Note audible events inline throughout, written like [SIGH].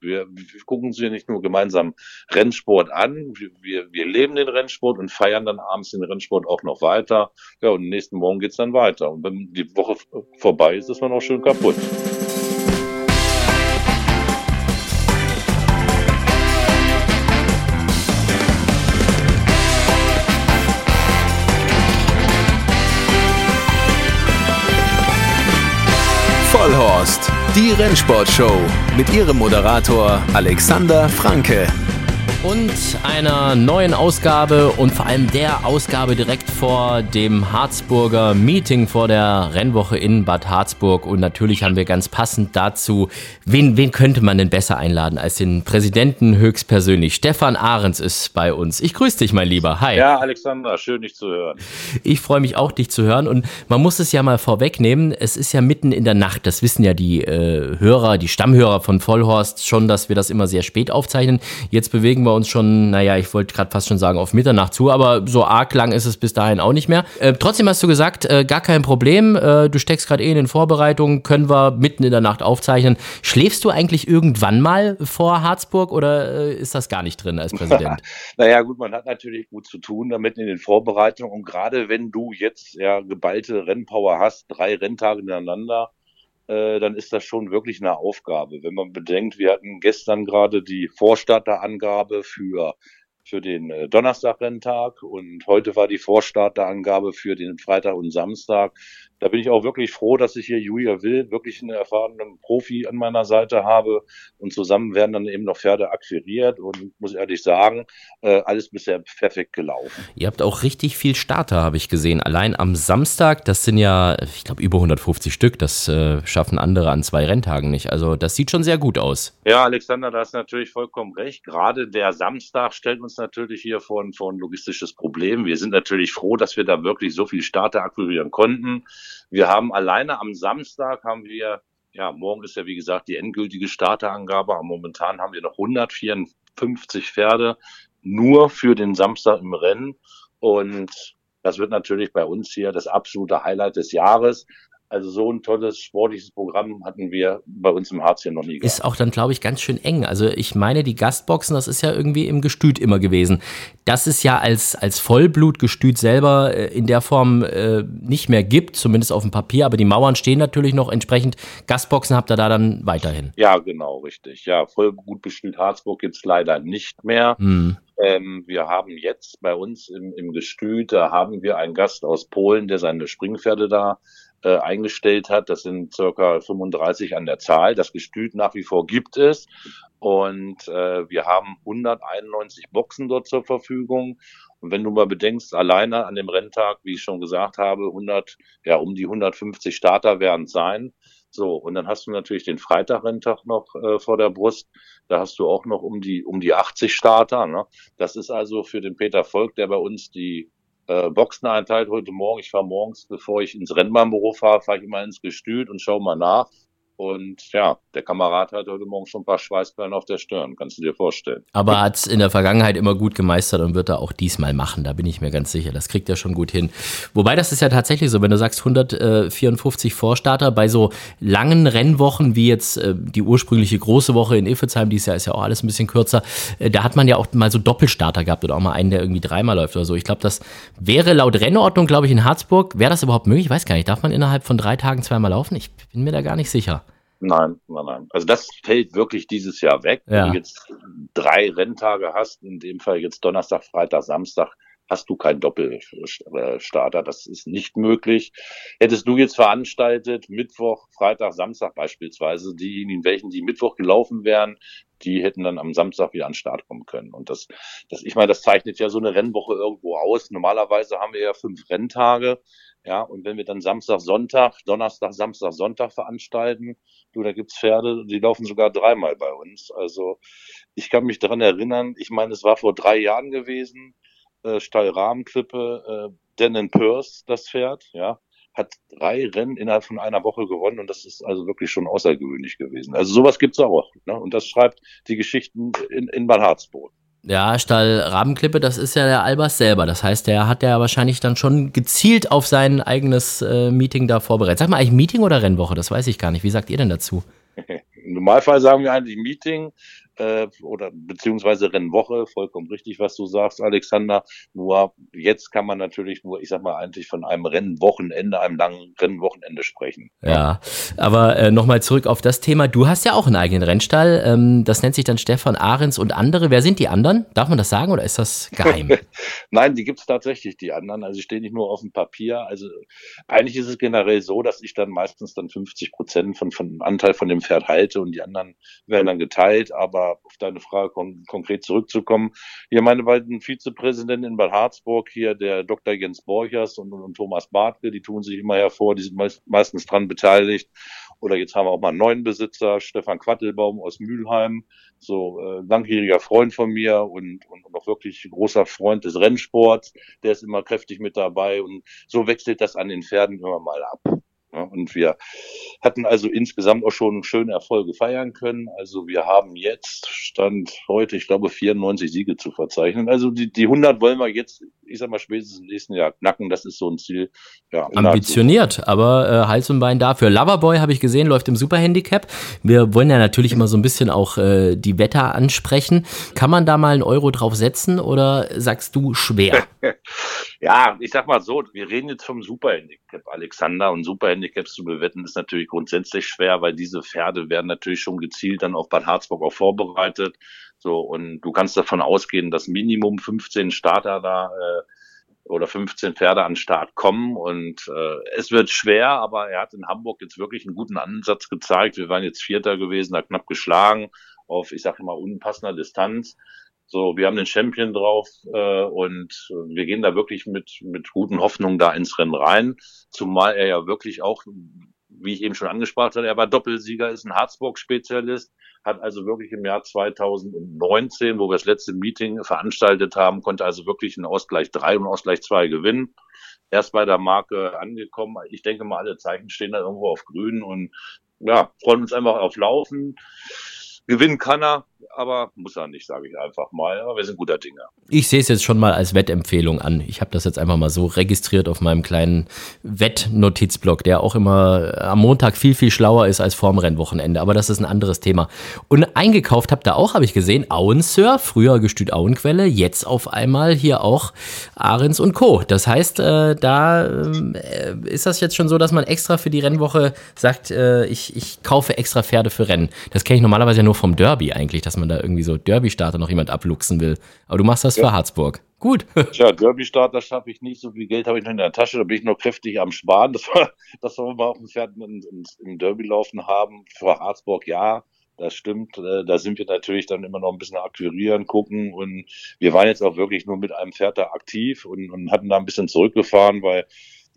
Wir, wir gucken hier nicht nur gemeinsam Rennsport an, wir, wir leben den Rennsport und feiern dann abends den Rennsport auch noch weiter. Ja, und nächsten Morgen geht's dann weiter. Und wenn die Woche vorbei ist, ist man auch schön kaputt. Die Rennsportshow mit ihrem Moderator Alexander Franke und einer neuen Ausgabe und vor allem der Ausgabe direkt vor dem Harzburger Meeting vor der Rennwoche in Bad Harzburg. Und natürlich haben wir ganz passend dazu, wen, wen könnte man denn besser einladen als den Präsidenten höchstpersönlich? Stefan Ahrens ist bei uns. Ich grüße dich, mein Lieber. Hi. Ja, Alexander, schön dich zu hören. Ich freue mich auch, dich zu hören. Und man muss es ja mal vorwegnehmen, es ist ja mitten in der Nacht. Das wissen ja die äh, Hörer, die Stammhörer von Vollhorst schon, dass wir das immer sehr spät aufzeichnen. Jetzt bewegen wir wir uns schon, naja, ich wollte gerade fast schon sagen, auf Mitternacht zu, aber so arg lang ist es bis dahin auch nicht mehr. Äh, trotzdem hast du gesagt, äh, gar kein Problem, äh, du steckst gerade eh in den Vorbereitungen, können wir mitten in der Nacht aufzeichnen. Schläfst du eigentlich irgendwann mal vor Harzburg oder äh, ist das gar nicht drin als Präsident? [LAUGHS] naja, gut, man hat natürlich gut zu tun damit in den Vorbereitungen und gerade wenn du jetzt ja geballte Rennpower hast, drei Renntage hintereinander, äh, dann ist das schon wirklich eine Aufgabe. Wenn man bedenkt, wir hatten gestern gerade die Vorstatterangabe für für den äh, Donnerstag-Renntag und heute war die Vorstatterangabe für den Freitag und Samstag da bin ich auch wirklich froh, dass ich hier Julia Will, wirklich einen erfahrenen Profi an meiner Seite habe. Und zusammen werden dann eben noch Pferde akquiriert und muss ehrlich sagen, äh, alles bisher perfekt gelaufen. Ihr habt auch richtig viel Starter, habe ich gesehen. Allein am Samstag, das sind ja, ich glaube, über 150 Stück. Das äh, schaffen andere an zwei Renntagen nicht. Also das sieht schon sehr gut aus. Ja, Alexander, da hast natürlich vollkommen recht. Gerade der Samstag stellt uns natürlich hier vor, vor ein logistisches Problem. Wir sind natürlich froh, dass wir da wirklich so viele Starter akquirieren konnten. Wir haben alleine am Samstag haben wir, ja, morgen ist ja wie gesagt die endgültige Starterangabe, aber momentan haben wir noch 154 Pferde nur für den Samstag im Rennen und das wird natürlich bei uns hier das absolute Highlight des Jahres. Also so ein tolles sportliches Programm hatten wir bei uns im Harz hier noch nie gehabt. Ist auch dann, glaube ich, ganz schön eng. Also ich meine, die Gastboxen, das ist ja irgendwie im Gestüt immer gewesen. Das ist ja als, als Vollblutgestüt selber äh, in der Form äh, nicht mehr gibt, zumindest auf dem Papier, aber die Mauern stehen natürlich noch entsprechend. Gastboxen habt ihr da dann weiterhin. Ja, genau, richtig. Ja, Vollblutgestüt Harzburg gibt's leider nicht mehr. Hm. Ähm, wir haben jetzt bei uns im, im Gestüt, da haben wir einen Gast aus Polen, der seine Springpferde da äh, eingestellt hat. Das sind circa 35 an der Zahl. Das Gestüt nach wie vor gibt es. Und äh, wir haben 191 Boxen dort zur Verfügung. Und wenn du mal bedenkst, alleine an dem Renntag, wie ich schon gesagt habe, 100, ja, um die 150 Starter werden es sein. So, und dann hast du natürlich den Freitag-Renntag noch äh, vor der Brust. Da hast du auch noch um die, um die 80 Starter. Ne? Das ist also für den Peter Volk, der bei uns die äh, Boxen einteilt heute Morgen. Ich fahre morgens, bevor ich ins Rennbahnbüro fahre, fahre ich immer ins Gestüt und schaue mal nach. Und ja, der Kamerad hat heute Morgen schon ein paar Schweißperlen auf der Stirn, kannst du dir vorstellen. Aber hat es in der Vergangenheit immer gut gemeistert und wird er auch diesmal machen, da bin ich mir ganz sicher. Das kriegt er schon gut hin. Wobei das ist ja tatsächlich so, wenn du sagst 154 Vorstarter bei so langen Rennwochen wie jetzt äh, die ursprüngliche große Woche in Iffezheim, dieses Jahr ist ja auch alles ein bisschen kürzer, äh, da hat man ja auch mal so Doppelstarter gehabt oder auch mal einen, der irgendwie dreimal läuft oder so. Ich glaube, das wäre laut Rennordnung, glaube ich, in Harzburg, wäre das überhaupt möglich? Ich weiß gar nicht. Darf man innerhalb von drei Tagen zweimal laufen? Ich bin mir da gar nicht sicher. Nein, nein, nein. Also das fällt wirklich dieses Jahr weg. Ja. Wenn du jetzt drei Renntage hast, in dem Fall jetzt Donnerstag, Freitag, Samstag, hast du keinen Doppelstarter. Das ist nicht möglich. Hättest du jetzt veranstaltet, Mittwoch, Freitag, Samstag beispielsweise, diejenigen, welchen die Mittwoch gelaufen wären, die hätten dann am Samstag wieder an den Start kommen können. Und das, das, ich meine, das zeichnet ja so eine Rennwoche irgendwo aus. Normalerweise haben wir ja fünf Renntage. Ja, und wenn wir dann Samstag, Sonntag, Donnerstag, Samstag, Sonntag veranstalten, du, da gibt's Pferde, die laufen sogar dreimal bei uns. Also ich kann mich daran erinnern, ich meine, es war vor drei Jahren gewesen, äh, Stall Rahmenklippe, äh, Denon Purse, das Pferd, ja, hat drei Rennen innerhalb von einer Woche gewonnen und das ist also wirklich schon außergewöhnlich gewesen. Also sowas gibt's auch. Ne? Und das schreibt die Geschichten in, in Bad Harzburg. Ja, Stall Rabenklippe, das ist ja der Albers selber. Das heißt, der hat ja wahrscheinlich dann schon gezielt auf sein eigenes äh, Meeting da vorbereitet. Sag mal eigentlich Meeting oder Rennwoche? Das weiß ich gar nicht. Wie sagt ihr denn dazu? [LAUGHS] Normalfall sagen wir eigentlich Meeting äh, oder beziehungsweise Rennwoche, vollkommen richtig, was du sagst, Alexander. Nur jetzt kann man natürlich nur, ich sag mal, eigentlich von einem Rennwochenende, einem langen Rennwochenende sprechen. Ja, aber äh, nochmal zurück auf das Thema. Du hast ja auch einen eigenen Rennstall. Ähm, das nennt sich dann Stefan Ahrens und andere. Wer sind die anderen? Darf man das sagen oder ist das geheim? [LAUGHS] Nein, die gibt es tatsächlich, die anderen. Also stehen nicht nur auf dem Papier. Also eigentlich ist es generell so, dass ich dann meistens dann 50 Prozent von, von Anteil von dem Pferd halte und die anderen werden dann geteilt. Aber auf deine Frage kon konkret zurückzukommen, hier meine beiden Vizepräsidenten in Bad Harzburg, hier der Dr. Jens Borchers und, und Thomas Bartke, die tun sich immer hervor, die sind meist, meistens dran beteiligt. Oder jetzt haben wir auch mal einen neuen Besitzer, Stefan Quattelbaum aus Mülheim, so äh, langjähriger Freund von mir und, und, und auch wirklich großer Freund des Rennsports. Der ist immer kräftig mit dabei und so wechselt das an den Pferden immer mal ab. Und wir hatten also insgesamt auch schon schöne Erfolge feiern können. Also wir haben jetzt, Stand heute, ich glaube, 94 Siege zu verzeichnen. Also die, die 100 wollen wir jetzt, ich sag mal, spätestens im nächsten Jahr knacken. Das ist so ein Ziel. Ja, Ambitioniert, aber äh, Hals und Bein dafür. Loverboy habe ich gesehen, läuft im Superhandicap. Wir wollen ja natürlich immer so ein bisschen auch äh, die Wetter ansprechen. Kann man da mal einen Euro drauf setzen oder sagst du schwer? [LAUGHS] ja, ich sag mal so, wir reden jetzt vom Superhandicap, Alexander, und Superhandicaps zu bewetten ist natürlich grundsätzlich schwer, weil diese Pferde werden natürlich schon gezielt dann auf Bad Harzburg auch vorbereitet. So, und du kannst davon ausgehen, dass Minimum 15 Starter da äh, oder 15 Pferde an Start kommen und äh, es wird schwer, aber er hat in Hamburg jetzt wirklich einen guten Ansatz gezeigt. Wir waren jetzt Vierter gewesen, da knapp geschlagen auf, ich sage mal, unpassender Distanz. So, wir haben den Champion drauf äh, und wir gehen da wirklich mit, mit guten Hoffnungen da ins Rennen rein. Zumal er ja wirklich auch, wie ich eben schon angesprochen habe, er war Doppelsieger, ist ein Harzburg-Spezialist, hat also wirklich im Jahr 2019, wo wir das letzte Meeting veranstaltet haben, konnte also wirklich einen Ausgleich 3 und Ausgleich 2 gewinnen. Erst bei der Marke angekommen. Ich denke mal, alle Zeichen stehen da irgendwo auf grün und ja, freuen uns einfach auf Laufen. Gewinnen kann er, aber muss er nicht, sage ich einfach mal. Aber wir sind guter Dinge. Ich sehe es jetzt schon mal als Wettempfehlung an. Ich habe das jetzt einfach mal so registriert auf meinem kleinen Wettnotizblock, der auch immer am Montag viel, viel schlauer ist als vorm Rennwochenende. Aber das ist ein anderes Thema. Und eingekauft habt ihr auch, habe ich gesehen, Auensir, früher Gestüt Auenquelle, jetzt auf einmal hier auch Ahrens und Co. Das heißt, äh, da äh, ist das jetzt schon so, dass man extra für die Rennwoche sagt, äh, ich, ich kaufe extra Pferde für Rennen. Das kenne ich normalerweise ja nur vom Derby eigentlich, dass man da irgendwie so Derby-Starter noch jemand abluchsen will. Aber du machst das ja. für Harzburg. Gut. [LAUGHS] Tja, Derby-Starter schaffe ich nicht. So viel Geld habe ich noch in der Tasche. Da bin ich noch kräftig am Sparen. Das war, [LAUGHS] das wir mal auf dem Pferd im Derby laufen haben. Für Harzburg ja. Das stimmt. Äh, da sind wir natürlich dann immer noch ein bisschen akquirieren, gucken. Und wir waren jetzt auch wirklich nur mit einem Pferd da aktiv und, und hatten da ein bisschen zurückgefahren, weil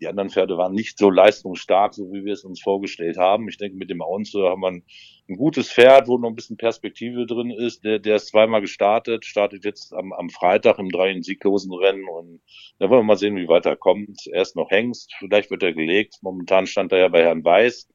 die anderen Pferde waren nicht so leistungsstark, so wie wir es uns vorgestellt haben. Ich denke, mit dem Aunze haben wir ein, ein, gutes Pferd, wo noch ein bisschen Perspektive drin ist. Der, der ist zweimal gestartet, startet jetzt am, am Freitag im drei sieglosen Rennen und da wollen wir mal sehen, wie weiter kommt. Er ist noch Hengst, vielleicht wird er gelegt. Momentan stand er ja bei Herrn Weiß.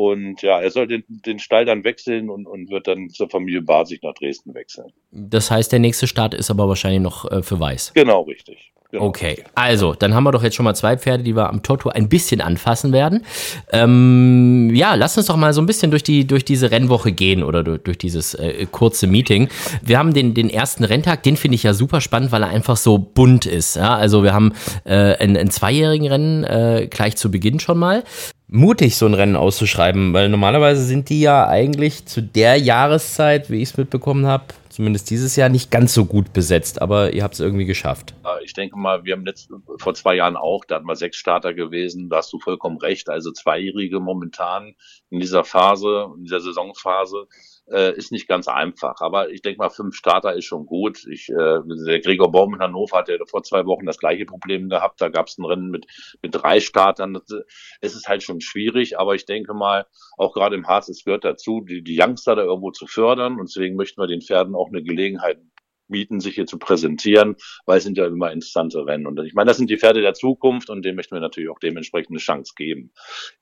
Und ja, er soll den, den Stall dann wechseln und, und wird dann zur Familie Basig nach Dresden wechseln. Das heißt, der nächste Start ist aber wahrscheinlich noch äh, für Weiß. Genau, richtig. Genau. Okay, also, dann haben wir doch jetzt schon mal zwei Pferde, die wir am Toto ein bisschen anfassen werden. Ähm, ja, lass uns doch mal so ein bisschen durch, die, durch diese Rennwoche gehen oder durch, durch dieses äh, kurze Meeting. Wir haben den, den ersten Renntag, den finde ich ja super spannend, weil er einfach so bunt ist. Ja? Also wir haben äh, einen, einen zweijährigen Rennen äh, gleich zu Beginn schon mal mutig, so ein Rennen auszuschreiben, weil normalerweise sind die ja eigentlich zu der Jahreszeit, wie ich es mitbekommen habe, zumindest dieses Jahr nicht ganz so gut besetzt, aber ihr habt es irgendwie geschafft. Ich denke mal, wir haben letzt, vor zwei Jahren auch, da hatten wir sechs Starter gewesen, da hast du vollkommen recht, also Zweijährige momentan in dieser Phase, in dieser Saisonphase äh, ist nicht ganz einfach. Aber ich denke mal, fünf Starter ist schon gut. Ich, äh, der Gregor Baum in Hannover hatte vor zwei Wochen das gleiche Problem gehabt. Da gab es ein Rennen mit, mit drei Startern. Es ist halt schon schwierig, aber ich denke mal, auch gerade im Harz, es gehört dazu, die, die Youngster da irgendwo zu fördern. Und deswegen möchten wir den Pferden auch eine Gelegenheit bieten, sich hier zu präsentieren, weil es sind ja immer interessante Rennen. Und ich meine, das sind die Pferde der Zukunft und denen möchten wir natürlich auch dementsprechend eine Chance geben.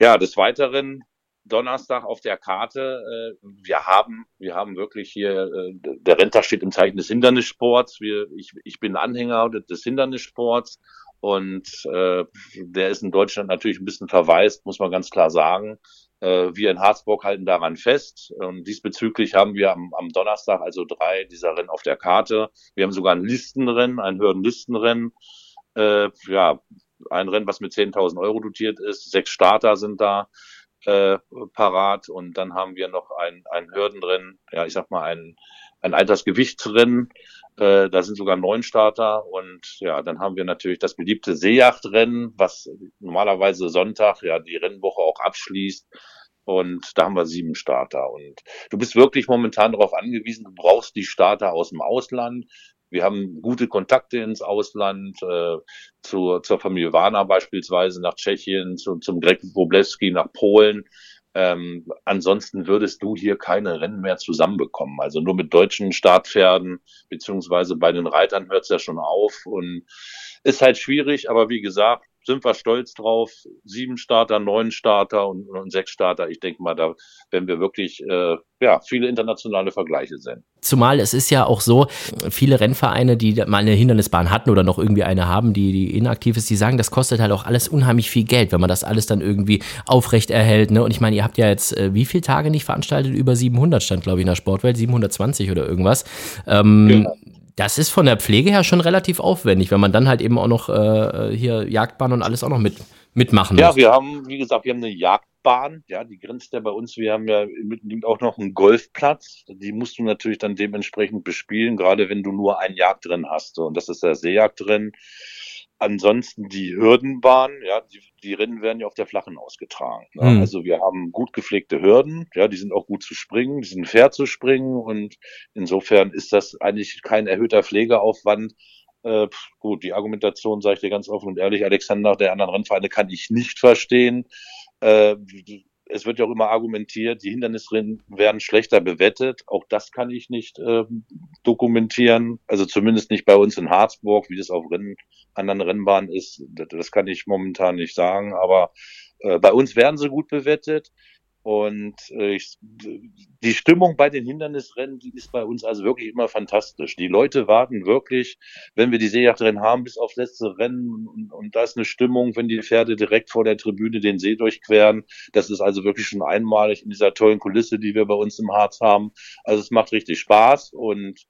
Ja, des Weiteren Donnerstag auf der Karte. Äh, wir haben, wir haben wirklich hier, äh, der Renter steht im Zeichen des Hindernissports. Wir, ich, ich bin Anhänger des Hindernissports und äh, der ist in Deutschland natürlich ein bisschen verwaist, muss man ganz klar sagen. Äh, wir in Harzburg halten daran fest. Und diesbezüglich haben wir am, am Donnerstag also drei dieser Rennen auf der Karte. Wir haben sogar ein Listenrennen, ein Hürdenlistenrennen. Äh, ja, ein Rennen, was mit 10.000 Euro dotiert ist. Sechs Starter sind da äh, parat. Und dann haben wir noch ein, ein Hürdenrennen, ja, ich sag mal, ein, ein Altersgewichtsrennen. Äh, da sind sogar neun Starter. Und ja, dann haben wir natürlich das beliebte Seejachtrennen, was normalerweise Sonntag ja die Rennwoche auch abschließt. Und da haben wir sieben Starter. Und du bist wirklich momentan darauf angewiesen, du brauchst die Starter aus dem Ausland. Wir haben gute Kontakte ins Ausland, äh, zur, zur Familie Warner beispielsweise nach Tschechien, zu, zum Greg Wroblewski nach Polen. Ähm, ansonsten würdest du hier keine Rennen mehr zusammenbekommen. Also nur mit deutschen Startpferden, beziehungsweise bei den Reitern hört es ja schon auf und ist halt schwierig, aber wie gesagt, sind wir stolz drauf. Sieben Starter, neun Starter und, und sechs Starter. Ich denke mal, da werden wir wirklich äh, ja, viele internationale Vergleiche sehen. Zumal es ist ja auch so, viele Rennvereine, die mal eine Hindernisbahn hatten oder noch irgendwie eine haben, die, die inaktiv ist, die sagen, das kostet halt auch alles unheimlich viel Geld, wenn man das alles dann irgendwie aufrecht erhält. Ne? Und ich meine, ihr habt ja jetzt äh, wie viele Tage nicht veranstaltet? Über 700 stand, glaube ich, in der Sportwelt, 720 oder irgendwas. Ähm, genau. Das ist von der Pflege her schon relativ aufwendig, wenn man dann halt eben auch noch äh, hier Jagdbahn und alles auch noch mit, mitmachen ja, muss. Ja, wir haben, wie gesagt, wir haben eine Jagdbahn, ja, die grenzt ja bei uns. Wir haben ja mit, auch noch einen Golfplatz. Die musst du natürlich dann dementsprechend bespielen, gerade wenn du nur ein Jagd drin hast. Und das ist der Seejagd drin. Ansonsten die Hürdenbahn, ja, die, die Rennen werden ja auf der Flachen ausgetragen. Ne? Mhm. Also wir haben gut gepflegte Hürden, ja, die sind auch gut zu springen, die sind fair zu springen und insofern ist das eigentlich kein erhöhter Pflegeaufwand. Äh, gut, die Argumentation, sage ich dir ganz offen und ehrlich, Alexander, der anderen Rennvereine kann ich nicht verstehen. Äh, es wird ja auch immer argumentiert, die Hindernisrennen werden schlechter bewettet. Auch das kann ich nicht äh, dokumentieren. Also zumindest nicht bei uns in Harzburg, wie das auf Rennen, anderen Rennbahnen ist. Das, das kann ich momentan nicht sagen. Aber äh, bei uns werden sie gut bewettet. Und äh, ich, die Stimmung bei den Hindernisrennen, die ist bei uns also wirklich immer fantastisch. Die Leute warten wirklich, wenn wir die Seejachtrennen haben, bis aufs letzte Rennen. Und, und da ist eine Stimmung, wenn die Pferde direkt vor der Tribüne den See durchqueren. Das ist also wirklich schon einmalig in dieser tollen Kulisse, die wir bei uns im Harz haben. Also es macht richtig Spaß und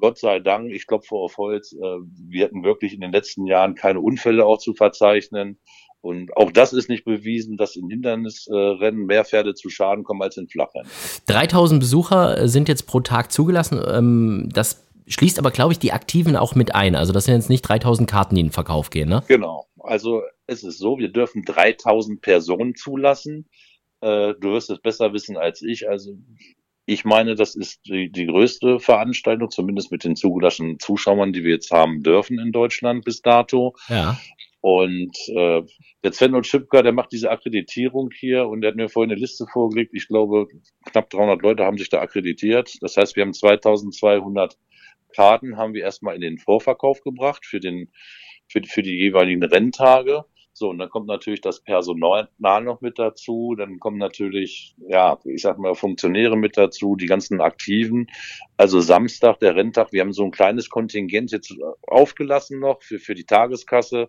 Gott sei Dank, ich klopfe auf Holz, äh, wir hatten wirklich in den letzten Jahren keine Unfälle auch zu verzeichnen. Und auch das ist nicht bewiesen, dass in Hindernisrennen mehr Pferde zu Schaden kommen als in Flachrennen. 3000 Besucher sind jetzt pro Tag zugelassen. Ähm, das schließt aber, glaube ich, die Aktiven auch mit ein. Also das sind jetzt nicht 3000 Karten, die in den Verkauf gehen, ne? Genau. Also es ist so, wir dürfen 3000 Personen zulassen. Äh, du wirst es besser wissen als ich. Also ich meine, das ist die, die größte Veranstaltung, zumindest mit den zugelassenen Zuschauern, die wir jetzt haben dürfen in Deutschland bis dato. Ja. Und äh, der Sven und Schipka, der macht diese Akkreditierung hier und der hat mir vorhin eine Liste vorgelegt. Ich glaube, knapp 300 Leute haben sich da akkreditiert. Das heißt, wir haben 2200 Karten haben wir erstmal in den Vorverkauf gebracht für den für, für die jeweiligen Renntage. So, und dann kommt natürlich das Personal noch mit dazu, dann kommen natürlich, ja, ich sag mal, Funktionäre mit dazu, die ganzen Aktiven. Also Samstag, der Renntag, wir haben so ein kleines Kontingent jetzt aufgelassen noch für, für die Tageskasse.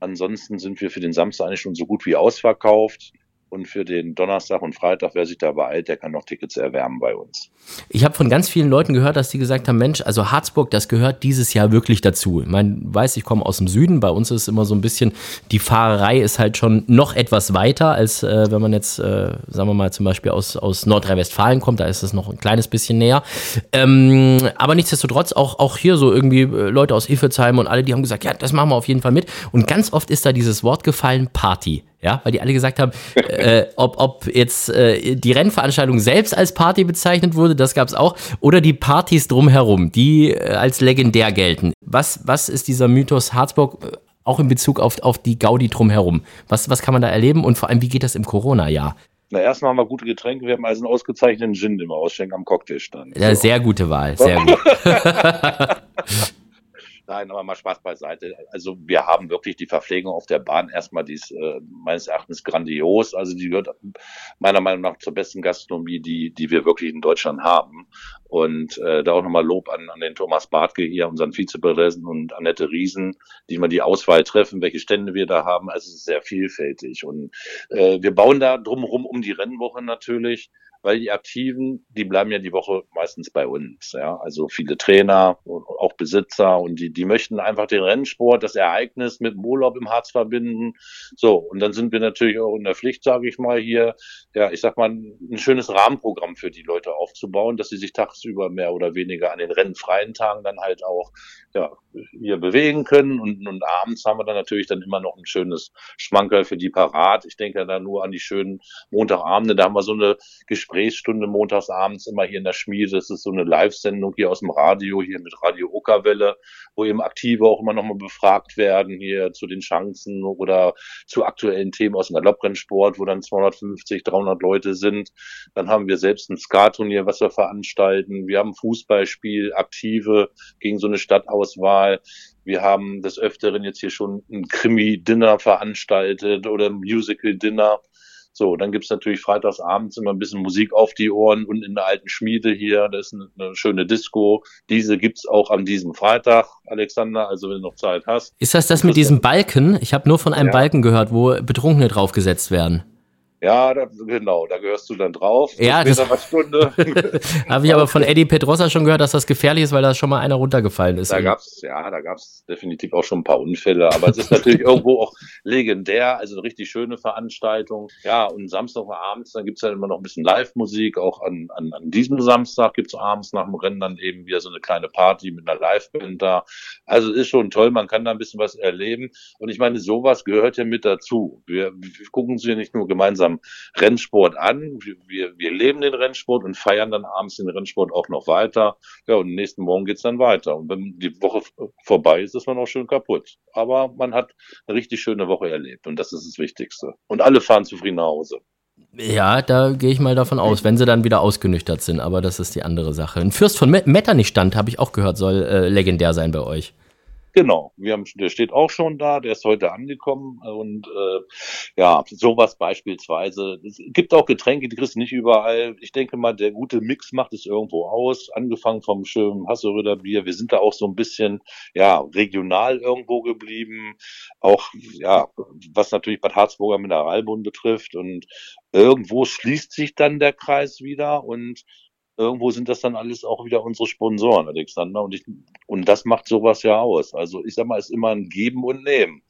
Ansonsten sind wir für den Samstag eigentlich schon so gut wie ausverkauft. Und für den Donnerstag und Freitag, wer sich da beeilt, der kann noch Tickets erwärmen bei uns. Ich habe von ganz vielen Leuten gehört, dass die gesagt haben, Mensch, also Harzburg, das gehört dieses Jahr wirklich dazu. Ich meine, weiß, ich komme aus dem Süden, bei uns ist immer so ein bisschen, die Fahrerei ist halt schon noch etwas weiter, als äh, wenn man jetzt, äh, sagen wir mal, zum Beispiel aus, aus Nordrhein-Westfalen kommt, da ist es noch ein kleines bisschen näher. Ähm, aber nichtsdestotrotz, auch, auch hier so irgendwie äh, Leute aus Iffezheim und alle, die haben gesagt, ja, das machen wir auf jeden Fall mit. Und ganz oft ist da dieses Wort gefallen, Party. Ja, weil die alle gesagt haben, äh, ob, ob jetzt äh, die Rennveranstaltung selbst als Party bezeichnet wurde, das gab es auch, oder die Partys drumherum, die äh, als legendär gelten. Was, was ist dieser Mythos Harzburg äh, auch in Bezug auf, auf die Gaudi drumherum? Was, was kann man da erleben und vor allem, wie geht das im Corona-Jahr? Na, erstmal haben wir gute Getränke. Wir haben also einen ausgezeichneten Gin im Ausschenk am Cocktailstand. Ja, so. sehr gute Wahl, sehr gut. [LAUGHS] [LAUGHS] Nein, aber mal Spaß beiseite. Also wir haben wirklich die Verpflegung auf der Bahn erstmal, die ist äh, meines Erachtens grandios. Also die gehört meiner Meinung nach zur besten Gastronomie, die, die wir wirklich in Deutschland haben. Und äh, da auch nochmal Lob an, an den Thomas Bartke hier, unseren Vizepräsidenten und Annette Riesen, die mal die Auswahl treffen, welche Stände wir da haben. Also es ist sehr vielfältig. Und äh, wir bauen da drumherum um die Rennwoche natürlich weil die Aktiven, die bleiben ja die Woche meistens bei uns. Ja, also viele Trainer, auch Besitzer und die, die möchten einfach den Rennsport, das Ereignis mit dem Urlaub im Harz verbinden. So und dann sind wir natürlich auch in der Pflicht, sage ich mal hier, ja, ich sag mal ein schönes Rahmenprogramm für die Leute aufzubauen, dass sie sich tagsüber mehr oder weniger an den rennfreien Tagen dann halt auch ja hier bewegen können und, und abends haben wir dann natürlich dann immer noch ein schönes Schmankerl für die parat. Ich denke da nur an die schönen Montagabende, da haben wir so eine Gespräche Gesprächsstunde montags abends immer hier in der Schmiede. Das ist so eine Live-Sendung hier aus dem Radio, hier mit Radio Uckerwelle, wo eben Aktive auch immer nochmal befragt werden, hier zu den Chancen oder zu aktuellen Themen aus dem Galopprennsport, wo dann 250, 300 Leute sind. Dann haben wir selbst ein Skaturnier, was wir veranstalten. Wir haben Fußballspiel, Aktive gegen so eine Stadtauswahl. Wir haben des Öfteren jetzt hier schon ein Krimi-Dinner veranstaltet oder ein Musical-Dinner. So, dann gibt's natürlich freitags abends immer ein bisschen Musik auf die Ohren und in der alten Schmiede hier, da ist eine, eine schöne Disco. Diese gibt's auch an diesem Freitag, Alexander, also wenn du noch Zeit hast. Ist das das mit diesem Balken? Ich habe nur von einem ja. Balken gehört, wo Betrunkene draufgesetzt werden. Ja, da, genau, da gehörst du dann drauf. Ja, das [LAUGHS] habe ich aber von Eddie Pedrosa schon gehört, dass das gefährlich ist, weil da schon mal einer runtergefallen ist. Da gab's, ja, da gab's definitiv auch schon ein paar Unfälle, aber es ist natürlich [LAUGHS] irgendwo auch legendär, also eine richtig schöne Veranstaltung. Ja, und Samstagabends, dann gibt's ja immer noch ein bisschen Live-Musik, auch an, an, an diesem Samstag gibt's abends nach dem Rennen dann eben wieder so eine kleine Party mit einer Live-Band da. Also ist schon toll, man kann da ein bisschen was erleben. Und ich meine, sowas gehört ja mit dazu. Wir, wir gucken sie nicht nur gemeinsam unserem Rennsport an. Wir, wir leben den Rennsport und feiern dann abends den Rennsport auch noch weiter. Ja, und nächsten Morgen geht's dann weiter. Und wenn die Woche vorbei ist, ist man auch schön kaputt. Aber man hat eine richtig schöne Woche erlebt und das ist das Wichtigste. Und alle fahren zufrieden nach Hause. Ja, da gehe ich mal davon aus, wenn sie dann wieder ausgenüchtert sind, aber das ist die andere Sache. Ein Fürst von Metternich-Stand, habe ich auch gehört, soll äh, legendär sein bei euch. Genau, wir haben, der steht auch schon da, der ist heute angekommen und äh, ja, sowas beispielsweise. Es gibt auch Getränke, die kriegst du nicht überall. Ich denke mal, der gute Mix macht es irgendwo aus, angefangen vom schönen Hasseröder Bier. Wir sind da auch so ein bisschen ja regional irgendwo geblieben, auch ja, was natürlich Bad Harzburger Mineralbund betrifft und irgendwo schließt sich dann der Kreis wieder und irgendwo sind das dann alles auch wieder unsere Sponsoren, Alexander. Und, ich, und das macht sowas ja aus. Also ich sag mal, es ist immer ein Geben und Nehmen.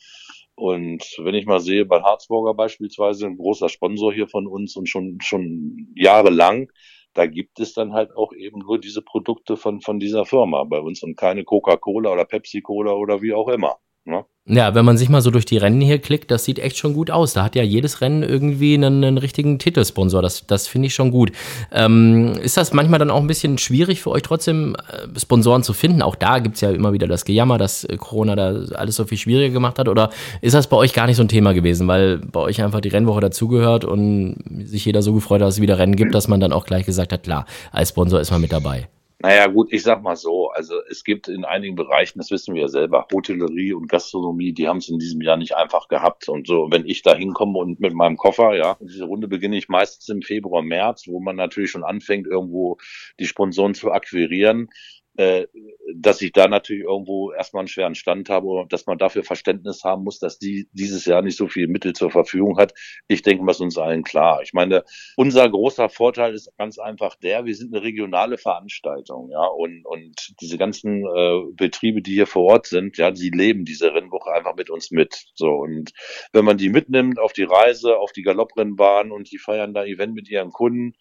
Und wenn ich mal sehe, bei Harzburger beispielsweise, ein großer Sponsor hier von uns und schon, schon jahrelang, da gibt es dann halt auch eben nur diese Produkte von, von dieser Firma bei uns und keine Coca-Cola oder Pepsi-Cola oder wie auch immer. Ne? Ja, wenn man sich mal so durch die Rennen hier klickt, das sieht echt schon gut aus. Da hat ja jedes Rennen irgendwie einen, einen richtigen Titelsponsor. Das, das finde ich schon gut. Ähm, ist das manchmal dann auch ein bisschen schwierig für euch trotzdem, äh, Sponsoren zu finden? Auch da gibt es ja immer wieder das Gejammer, dass äh, Corona da alles so viel schwieriger gemacht hat. Oder ist das bei euch gar nicht so ein Thema gewesen, weil bei euch einfach die Rennwoche dazugehört und sich jeder so gefreut hat, dass es wieder Rennen gibt, dass man dann auch gleich gesagt hat, klar, als Sponsor ist man mit dabei? Naja, gut, ich sag mal so, also es gibt in einigen Bereichen, das wissen wir ja selber, Hotellerie und Gastronomie, die haben es in diesem Jahr nicht einfach gehabt. Und so, wenn ich da hinkomme und mit meinem Koffer, ja, diese Runde beginne ich meistens im Februar, März, wo man natürlich schon anfängt, irgendwo die Sponsoren zu akquirieren äh, dass ich da natürlich irgendwo erstmal einen schweren Stand habe und dass man dafür Verständnis haben muss, dass die dieses Jahr nicht so viel Mittel zur Verfügung hat. Ich denke, was uns allen klar. Ich meine, unser großer Vorteil ist ganz einfach der, wir sind eine regionale Veranstaltung, ja, und, und diese ganzen äh, Betriebe, die hier vor Ort sind, ja, die leben diese Rennwoche einfach mit uns mit. So, und wenn man die mitnimmt auf die Reise, auf die Galopprennbahn und die feiern da Event mit ihren Kunden,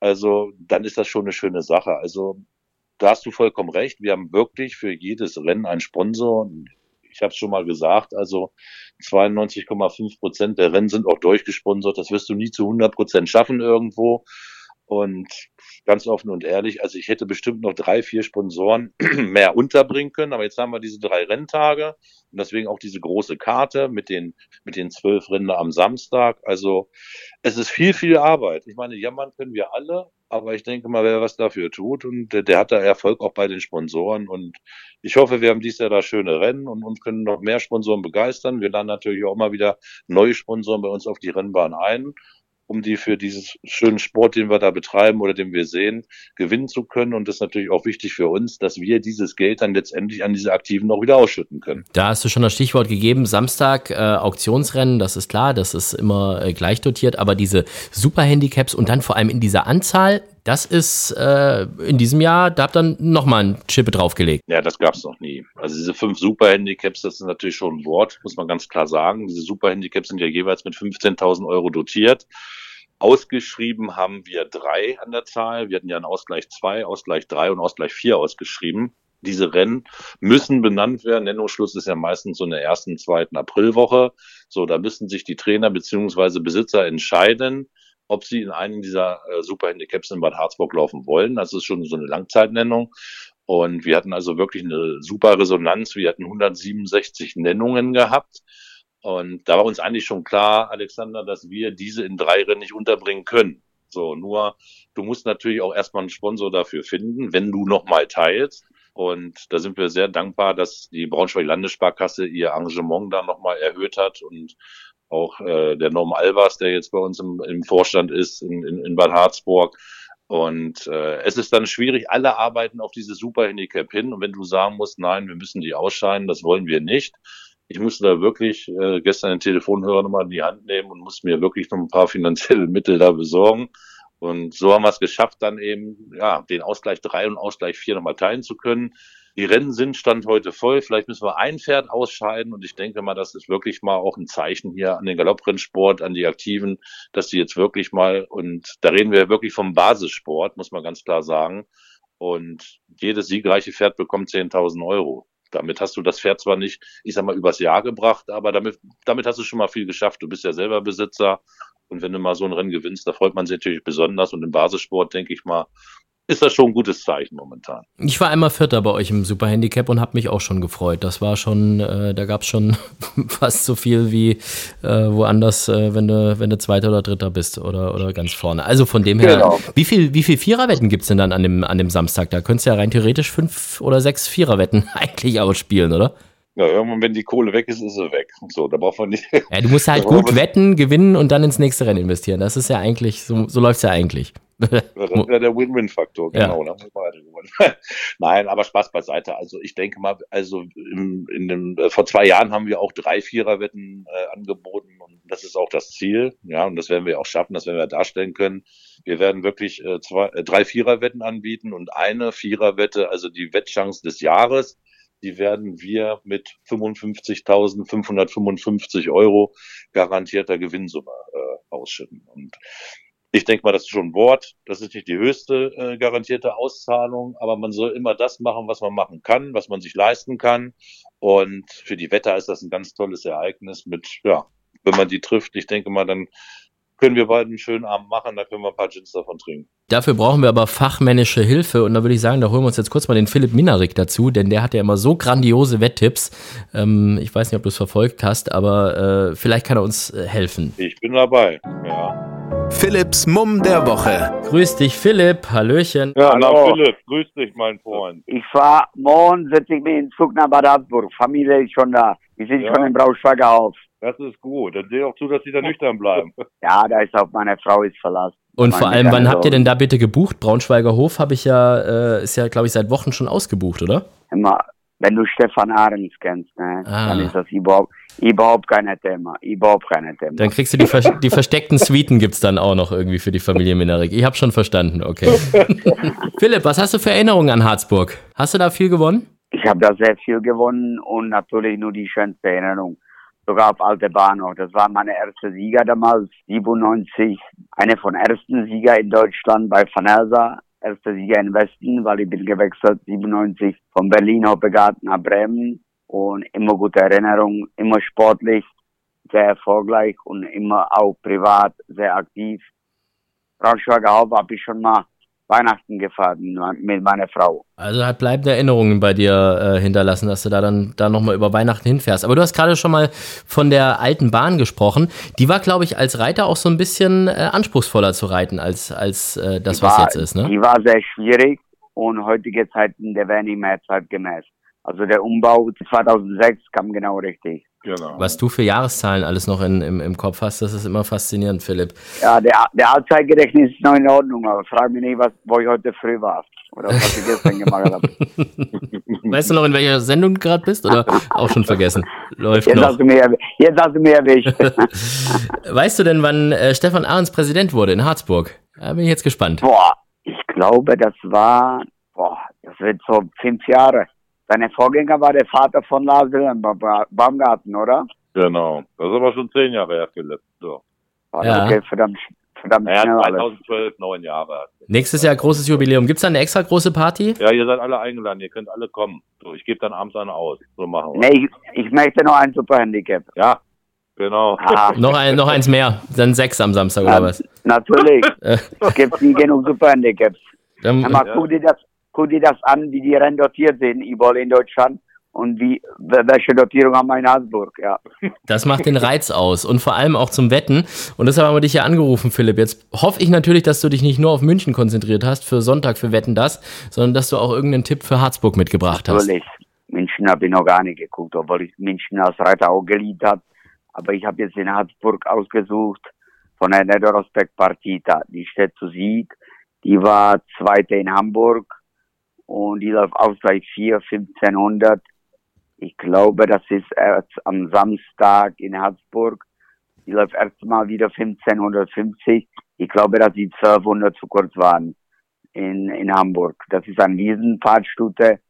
also dann ist das schon eine schöne Sache. Also da hast du vollkommen recht. Wir haben wirklich für jedes Rennen einen Sponsor. Ich habe es schon mal gesagt, also 92,5 Prozent der Rennen sind auch durchgesponsert. Das wirst du nie zu 100 Prozent schaffen irgendwo. Und ganz offen und ehrlich, also ich hätte bestimmt noch drei, vier Sponsoren [CLEARS THROAT] mehr unterbringen können, aber jetzt haben wir diese drei Renntage und deswegen auch diese große Karte mit den, mit den zwölf Rennen am Samstag. Also es ist viel, viel Arbeit. Ich meine, jammern können wir alle, Aber ich denke mal, wer was dafür tut und der, der hat da Erfolg auch bei den Sponsoren und ich hoffe, wir haben dieses Jahr da schöne Rennen und, und können noch mehr Sponsoren begeistern. Wir laden natürlich auch mal wieder neue Sponsoren bei uns auf die Rennbahn ein um die für dieses schönen Sport, den wir da betreiben oder den wir sehen, gewinnen zu können. Und das ist natürlich auch wichtig für uns, dass wir dieses Geld dann letztendlich an diese Aktiven auch wieder ausschütten können. Da hast du schon das Stichwort gegeben, Samstag äh, Auktionsrennen, das ist klar, das ist immer äh, gleich dotiert, aber diese Superhandicaps und dann vor allem in dieser Anzahl, das ist äh, in diesem Jahr, da habt ihr nochmal ein Chippe draufgelegt. Ja, das gab es noch nie. Also diese fünf Superhandicaps, das ist natürlich schon ein Wort, muss man ganz klar sagen. Diese Superhandicaps sind ja jeweils mit 15.000 Euro dotiert. Ausgeschrieben haben wir drei an der Zahl. Wir hatten ja einen Ausgleich zwei, Ausgleich drei und Ausgleich vier ausgeschrieben. Diese Rennen müssen benannt werden. Nennungsschluss ist ja meistens so in der ersten, zweiten Aprilwoche. So, da müssen sich die Trainer beziehungsweise Besitzer entscheiden, ob sie in einem dieser äh, Superhandicaps in Bad Harzburg laufen wollen. Das ist schon so eine Langzeitnennung. Und wir hatten also wirklich eine super Resonanz. Wir hatten 167 Nennungen gehabt. Und da war uns eigentlich schon klar, Alexander, dass wir diese in drei Rennen nicht unterbringen können. So, nur du musst natürlich auch erstmal einen Sponsor dafür finden, wenn du nochmal teilst. Und da sind wir sehr dankbar, dass die Braunschweig Landessparkasse ihr Engagement da nochmal erhöht hat und auch äh, der Norm Albers, der jetzt bei uns im, im Vorstand ist in, in, in Bad Harzburg. Und äh, es ist dann schwierig, alle arbeiten auf dieses Superhandicap hin. Und wenn du sagen musst, nein, wir müssen die ausscheiden, das wollen wir nicht, ich musste da wirklich äh, gestern den Telefonhörer nochmal in die Hand nehmen und musste mir wirklich noch ein paar finanzielle Mittel da besorgen. Und so haben wir es geschafft, dann eben ja den Ausgleich drei und Ausgleich vier nochmal teilen zu können. Die Rennen sind Stand heute voll. Vielleicht müssen wir ein Pferd ausscheiden. Und ich denke mal, das ist wirklich mal auch ein Zeichen hier an den Galopprennsport, an die Aktiven, dass die jetzt wirklich mal, und da reden wir wirklich vom Basissport, muss man ganz klar sagen. Und jedes siegreiche Pferd bekommt 10.000 Euro. Damit hast du das Pferd zwar nicht, ich sag mal, übers Jahr gebracht, aber damit, damit hast du schon mal viel geschafft. Du bist ja selber Besitzer. Und wenn du mal so ein Rennen gewinnst, da freut man sich natürlich besonders. Und im Basissport, denke ich mal, ist das schon ein gutes Zeichen momentan. Ich war einmal Vierter bei euch im Super Handicap und habe mich auch schon gefreut. Das war schon, äh, da gab es schon [LAUGHS] fast so viel wie äh, woanders, äh, wenn du wenn du Zweiter oder Dritter bist oder, oder ganz vorne. Also von dem her, genau. wie viel wie viel Viererwetten gibt es denn dann an dem an dem Samstag? Da könntest du ja rein theoretisch fünf oder sechs Viererwetten [LAUGHS] eigentlich ausspielen, oder? Ja, irgendwann, wenn die Kohle weg ist, ist sie weg. So, da braucht man nicht. Ja, du musst halt [LAUGHS] gut wetten, gewinnen und dann ins nächste Rennen investieren. Das ist ja eigentlich, so, so läuft es ja eigentlich. Das wäre der Win-Win-Faktor, genau. Ja. [LAUGHS] Nein, aber Spaß beiseite. Also ich denke mal, also in, in dem, äh, vor zwei Jahren haben wir auch drei Viererwetten äh, angeboten und das ist auch das Ziel. Ja, und das werden wir auch schaffen, das werden wir darstellen können. Wir werden wirklich äh, zwei, äh, drei Viererwetten anbieten und eine Viererwette, also die Wettchance des Jahres die werden wir mit 55.555 Euro garantierter Gewinnsumme äh, ausschütten. Und ich denke mal, das ist schon ein Wort. Das ist nicht die höchste äh, garantierte Auszahlung, aber man soll immer das machen, was man machen kann, was man sich leisten kann. Und für die Wetter ist das ein ganz tolles Ereignis mit, ja, wenn man die trifft, ich denke mal, dann können wir beide einen schönen Abend machen, da können wir ein paar Gins davon trinken. Dafür brauchen wir aber fachmännische Hilfe und da würde ich sagen, da holen wir uns jetzt kurz mal den Philipp Minarik dazu, denn der hat ja immer so grandiose Wetttipps. Ähm, ich weiß nicht, ob du es verfolgt hast, aber äh, vielleicht kann er uns äh, helfen. Ich bin dabei, ja. Philipps Mumm der Woche. Grüß dich, Philipp. Hallöchen. Ja, Hallo. Philipp, grüß dich, mein Freund. Ich fahr morgen, setze ich mich in den Zug nach Bad Harzburg. Familie ist schon da. Die sind ja. schon im Braunschweiger Haus. Das ist gut. Dann sehe auch zu, dass Sie da nüchtern bleiben. [LAUGHS] Ja, da ist auch meine Frau ist verlassen. Und vor allem, wann habt ihr denn da bitte gebucht? Braunschweiger Hof habe ich ja, äh, ist ja, glaube ich, seit Wochen schon ausgebucht, oder? Immer, wenn du Stefan Ahrens kennst, ne, ah. dann ist das überhaupt, überhaupt kein Thema. Überhaupt kein Thema. Dann kriegst du die, die versteckten Suiten gibt's dann auch noch irgendwie für die Familie Minarik. Ich habe schon verstanden, okay. [LAUGHS] Philipp, was hast du für Erinnerungen an Harzburg? Hast du da viel gewonnen? Ich habe da sehr viel gewonnen und natürlich nur die schönste Erinnerung sogar auf Alte Bahnhof. Das war meine erste Sieger damals, 97. Eine von ersten Sieger in Deutschland bei Van Elsa. Erster Sieger im Westen, weil ich bin gewechselt, 97, von Berlin Hoppegarten nach Bremen. Und immer gute Erinnerung, immer sportlich, sehr erfolgreich und immer auch privat sehr aktiv. Braunschweiger Haupt habe ich schon mal Weihnachten gefahren mit meiner Frau. Also hat bleibende Erinnerungen bei dir äh, hinterlassen, dass du da dann da nochmal über Weihnachten hinfährst. Aber du hast gerade schon mal von der alten Bahn gesprochen. Die war, glaube ich, als Reiter auch so ein bisschen äh, anspruchsvoller zu reiten als, als äh, das, was jetzt ist. Ne? Die war sehr schwierig und heutige Zeiten, der wäre nicht mehr zeitgemäß. Also der Umbau 2006 kam genau richtig. Genau. Was du für Jahreszahlen alles noch in, im, im Kopf hast, das ist immer faszinierend, Philipp. Ja, der, der Allzeitgedächtnis ist noch in Ordnung, aber frag mich nicht, was, wo ich heute früh war. Oder was ich gestern gemacht habe. [LAUGHS] Weißt du noch, in welcher Sendung du gerade bist? Oder auch schon vergessen? Läuft jetzt noch. Hast du mir, jetzt hast du mir erwischt. [LAUGHS] weißt du denn, wann äh, Stefan Ahrens Präsident wurde in Harzburg? Da bin ich jetzt gespannt. Boah, ich glaube, das war, boah, das wird so fünf Jahre. Seine Vorgänger war der Vater von Lars Wilhelm Baumgarten, oder? Genau. Das ist aber schon zehn Jahre her, Philipp. So. Ja. Okay, verdammt, verdammt ja, schnell 2012, alles. neun Jahre. Nächstes Jahr großes Jubiläum. Gibt es da eine extra große Party? Ja, ihr seid alle eingeladen. Ihr könnt alle kommen. So, ich gebe dann abends eine aus. So machen wir. Nee, ich, ich möchte noch ein Superhandicap. Ja, genau. Ah. [LAUGHS] noch, ein, noch eins mehr. Dann sechs am Samstag, Na, oder was? Natürlich. [LAUGHS] es gibt nie genug Superhandicaps. Dann, mal, ja. guck, dir das, guck dir das an, wie die Rennen dotiert sind, überall in Deutschland. Und wie, welche Dotierung haben wir in Habsburg, ja. [LAUGHS] Das macht den Reiz aus und vor allem auch zum Wetten. Und deshalb haben wir dich ja angerufen, Philipp. Jetzt hoffe ich natürlich, dass du dich nicht nur auf München konzentriert hast für Sonntag für Wetten das, sondern dass du auch irgendeinen Tipp für Harzburg mitgebracht hast. Natürlich. München habe ich noch gar nicht geguckt, obwohl ich München als Reiter auch geliebt habe. Aber ich habe jetzt in Harzburg ausgesucht von der Nedorospekt Partita. Die steht zu Sieg. Die war zweite in Hamburg und die läuft Ausgleich 4, 1500. Ich glaube, das ist erst am Samstag in Harzburg. Die läuft erstmal wieder 1550. Ich glaube, dass die 1200 zu kurz waren in, in Hamburg. Das ist eine Riesenfahrtstute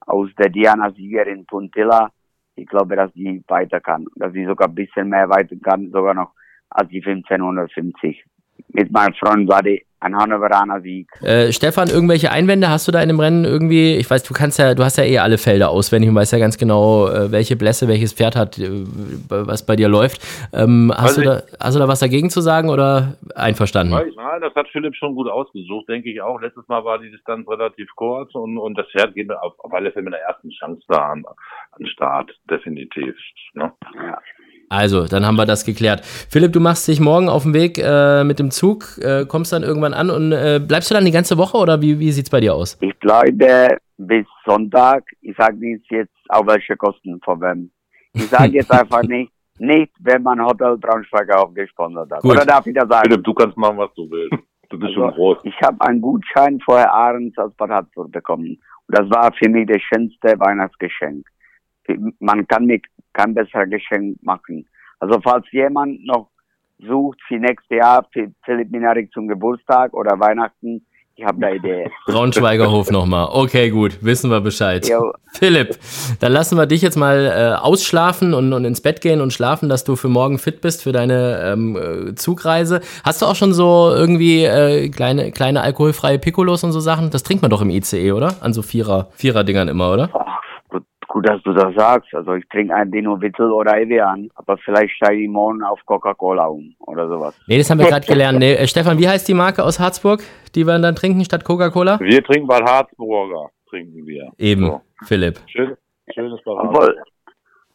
aus der Diana-Siegerin Puntilla. Ich glaube, dass die weiter kann. Dass sie sogar ein bisschen mehr weiter kann, sogar noch als die 1550. Mit meinem Freund die ein Hannoveraner Sieg. Äh, Stefan, irgendwelche Einwände hast du da in dem Rennen irgendwie? Ich weiß, du kannst ja, du hast ja eh alle Felder auswendig und weißt ja ganz genau, äh, welche Blässe welches Pferd hat, äh, was bei dir läuft. Ähm, hast, du da, hast du da was dagegen zu sagen oder einverstanden? Nein, das hat Philipp schon gut ausgesucht, denke ich auch. Letztes Mal war die Distanz relativ kurz und, und das Pferd geht auf, auf alle Fälle mit der ersten Chance da an, an Start, definitiv. Ne? Ja. Also, dann haben wir das geklärt. Philipp, du machst dich morgen auf den Weg äh, mit dem Zug, äh, kommst dann irgendwann an und äh, bleibst du dann die ganze Woche oder wie, wie sieht es bei dir aus? Ich bleibe bis Sonntag. Ich sage nicht jetzt, auf welche Kosten von wem. Ich sage jetzt [LAUGHS] einfach nicht, nicht, wenn man Hotel Braunschweiger aufgesponsert hat. Gut. Oder darf ich das sagen? Philipp, du kannst machen, was du willst. Du bist Also, schon groß. Ich habe einen Gutschein vorher Ahrens als Bad Harzburg bekommen. Und das war für mich das schönste Weihnachtsgeschenk. Man kann mir kein besseres Geschenk machen. Also falls jemand noch sucht für nächstes Jahr für Philipp Minarik zum Geburtstag oder Weihnachten, ich habe da Idee. [LAUGHS] Braunschweiger Hof nochmal. Okay, gut, wissen wir Bescheid. Jo. Philipp, dann lassen wir dich jetzt mal äh, ausschlafen und, und ins Bett gehen und schlafen, dass du für morgen fit bist für deine ähm, äh, Zugreise. Hast du auch schon so irgendwie äh, kleine, kleine alkoholfreie Piccolos und so Sachen? Das trinkt man doch im ICE, oder? An so Vierer, Vierer-Dingern immer, oder? Ach, gut, dass du das sagst. Also ich trinke einen Dino Witzel oder Evian, aber vielleicht steige ich morgen auf Coca-Cola um oder sowas. Nee, das haben wir gerade [LAUGHS] gelernt. Nee, äh, Stefan, wie heißt die Marke aus Harzburg, die wir dann trinken statt Coca-Cola? Wir trinken Bad Harzburger, trinken wir. Eben, So. Philipp. Schön, schönes. Obwohl,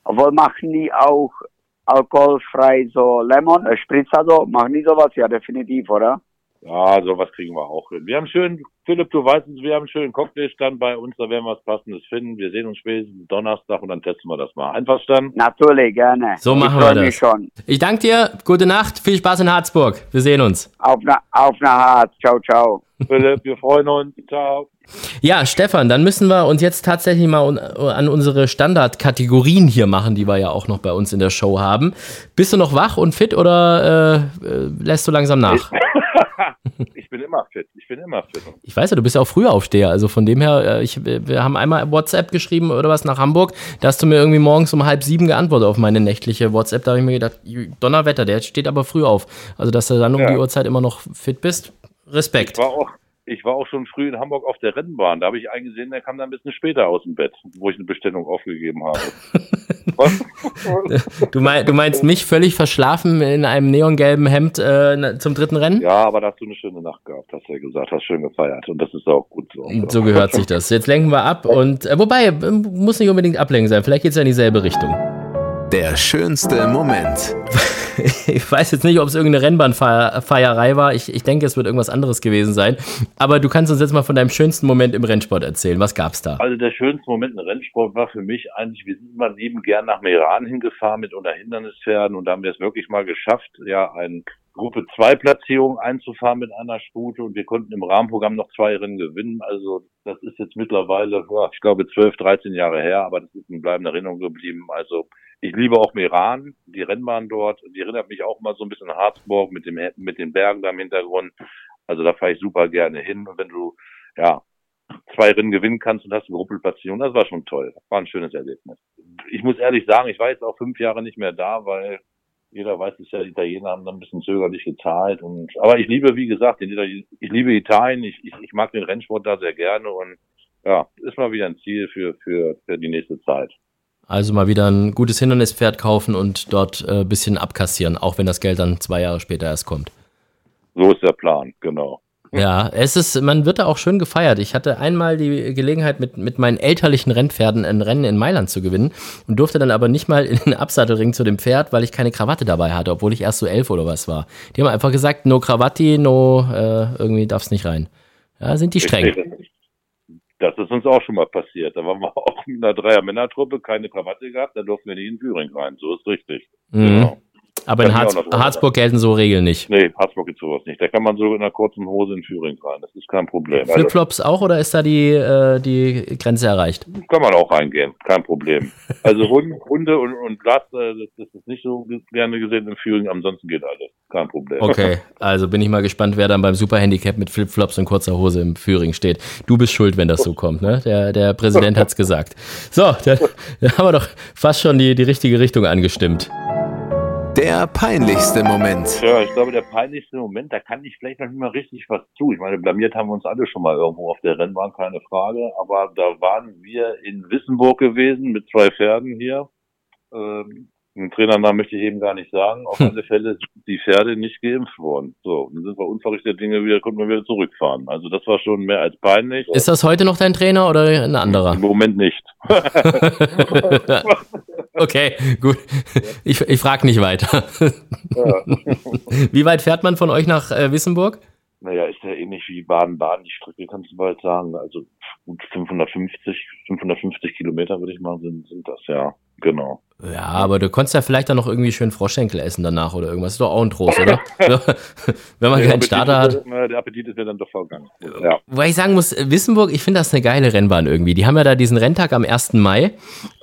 obwohl machen die auch alkoholfrei so Lemon, äh, Spritzer so, machen die sowas? Ja, definitiv, oder? Ja, sowas kriegen wir auch hin. Wir haben schön, Philipp, du weißt es, wir haben einen schönen Cocktailstand bei uns, da werden wir was Passendes finden. Wir sehen uns spätestens Donnerstag und dann testen wir das mal. Einverstanden? Natürlich, gerne. So ich machen wir das. schon. Ich danke dir, gute Nacht, viel Spaß in Harzburg. Wir sehen uns. Auf na, auf na Hart. Ciao, ciao. Philipp, wir freuen uns. Ciao. Ja, Stefan, dann müssen wir uns jetzt tatsächlich mal un- an unsere Standardkategorien hier machen, die wir ja auch noch bei uns in der Show haben. Bist du noch wach und fit oder äh, äh, lässt du langsam nach? [LAUGHS] [LAUGHS] Ich bin immer fit. Ich bin immer fit. Ich weiß ja, du bist ja auch Frühaufsteher, also von dem her, äh, ich, wir haben einmal WhatsApp geschrieben oder was nach Hamburg, da hast du mir irgendwie morgens um halb sieben geantwortet auf meine nächtliche WhatsApp, da habe ich mir gedacht, Donnerwetter, der steht aber früh auf. Also, dass du dann um Ja. die Uhrzeit immer noch fit bist, Respekt. Ich war auch, ich war auch schon früh in Hamburg auf der Rennbahn. Da habe ich einen gesehen, der kam dann ein bisschen später aus dem Bett, wo ich eine Bestellung aufgegeben habe. [LAUGHS] du, mein, du, meinst mich völlig verschlafen in einem neongelben Hemd äh, zum dritten Rennen? Ja, aber da hast du eine schöne Nacht gehabt, hast du ja gesagt, hast schön gefeiert und das ist auch gut so. So gehört sich das. Jetzt lenken wir ab und äh, wobei, muss nicht unbedingt ablenken sein, vielleicht geht es ja in dieselbe Richtung. Der schönste Moment. [LAUGHS] ich weiß jetzt nicht, ob es irgendeine Rennbahnfeierei war. Ich, ich denke, es wird irgendwas anderes gewesen sein. Aber du kannst uns jetzt mal von deinem schönsten Moment im Rennsport erzählen. Was gab's da? Also der schönste Moment im Rennsport war für mich eigentlich, wir sind mal lieben gern nach Meran hingefahren mit unter Hindernispferden und da haben wir es wirklich mal geschafft, ja, ein Gruppe 2 Platzierung einzufahren mit einer Stute und wir konnten im Rahmenprogramm noch zwei Rennen gewinnen. Also das ist jetzt mittlerweile, ich glaube, 12, 13 Jahre her, aber das ist in bleibender Erinnerung geblieben. Also ich liebe auch Meran, die Rennbahn dort. Die erinnert mich auch mal so ein bisschen an Harzburg mit dem mit den Bergen da im Hintergrund. Also da fahre ich super gerne hin. Und wenn du ja zwei Rennen gewinnen kannst und hast eine Gruppelplatzierung, das war schon toll. Das war ein schönes Erlebnis. Ich muss ehrlich sagen, ich war jetzt auch fünf Jahre nicht mehr da, weil jeder weiß es ja, die Italiener haben dann ein bisschen zögerlich gezahlt. Und aber ich liebe, wie gesagt, den, ich liebe Italien, ich, ich, ich mag den Rennsport da sehr gerne und ja, ist mal wieder ein Ziel für, für, für die nächste Zeit. Also mal wieder ein gutes Hindernispferd kaufen und dort ein äh, bisschen abkassieren, auch wenn das Geld dann zwei Jahre später erst kommt. So ist der Plan, genau. Ja, es ist, man wird da auch schön gefeiert. Ich hatte einmal die Gelegenheit, mit, mit meinen elterlichen Rennpferden ein Rennen in Mailand zu gewinnen und durfte dann aber nicht mal in den Absattelring zu dem Pferd, weil ich keine Krawatte dabei hatte, obwohl ich erst so elf oder was war. Die haben einfach gesagt, no Krawatti, no, äh, irgendwie darf's nicht rein. Ja, sind die streng. Das ist uns auch schon mal passiert. Da waren wir auch mit einer Dreier-Männertruppe, keine Krawatte gehabt, da durften wir nicht in Thüringen rein. So ist richtig. Mhm. Genau. Aber in Harz, Harzburg gelten so Regeln nicht. Nee, Harzburg gibt sowas nicht. Da kann man so in einer kurzen Hose in Thüringen rein. Das ist kein Problem. Also Flipflops also, auch oder ist da die, äh, die Grenze erreicht? Kann man auch reingehen, kein Problem. Also Hunde, und, und Glas, äh, das ist nicht so gerne gesehen in Thüringen, ansonsten geht alles. Kein Problem. Okay, [LAUGHS] also bin ich mal gespannt, wer dann beim Superhandicap mit Flipflops und kurzer Hose im Thüringen steht. Du bist schuld, wenn das so kommt, ne? Der, der Präsident hat's gesagt. So, dann haben wir doch fast schon die, die richtige Richtung angestimmt. Der peinlichste Moment. Ja, ich glaube, der peinlichste Moment, da kann ich vielleicht noch nicht mal richtig was zu. Ich meine, blamiert haben wir uns alle schon mal irgendwo auf der Rennbahn, keine Frage. Aber da waren wir in Wissenburg gewesen mit zwei Pferden hier. Ähm, den Trainernamen möchte ich eben gar nicht sagen. Auf hm. alle Fälle sind die Pferde nicht geimpft worden. So, dann sind wir unverrichtete Dinge wieder, konnten wir wieder zurückfahren. Also das war schon mehr als peinlich. Ist das heute noch dein Trainer oder ein anderer? Im Moment nicht. [LAUGHS] okay, gut. Ich, ich frage nicht weiter. [LAUGHS] Wie weit fährt man von euch nach äh, Wissenburg? Naja, ist ja ähnlich wie Baden-Baden. Die Strecke kannst du bald sagen. Also gut 550, 550 Kilometer würde ich mal sind, sind das ja. Genau. Ja, aber du konntest ja vielleicht dann noch irgendwie schön Froschschenkel essen danach oder irgendwas. Ist doch auch ein Trost, oder? [LAUGHS] Wenn man keinen Starter hat. Der Appetit ist ja dann doch vergangen. Ja. Wobei ich sagen muss, Wissenburg, ich finde das eine geile Rennbahn irgendwie. Die haben ja da diesen Renntag am 1. Mai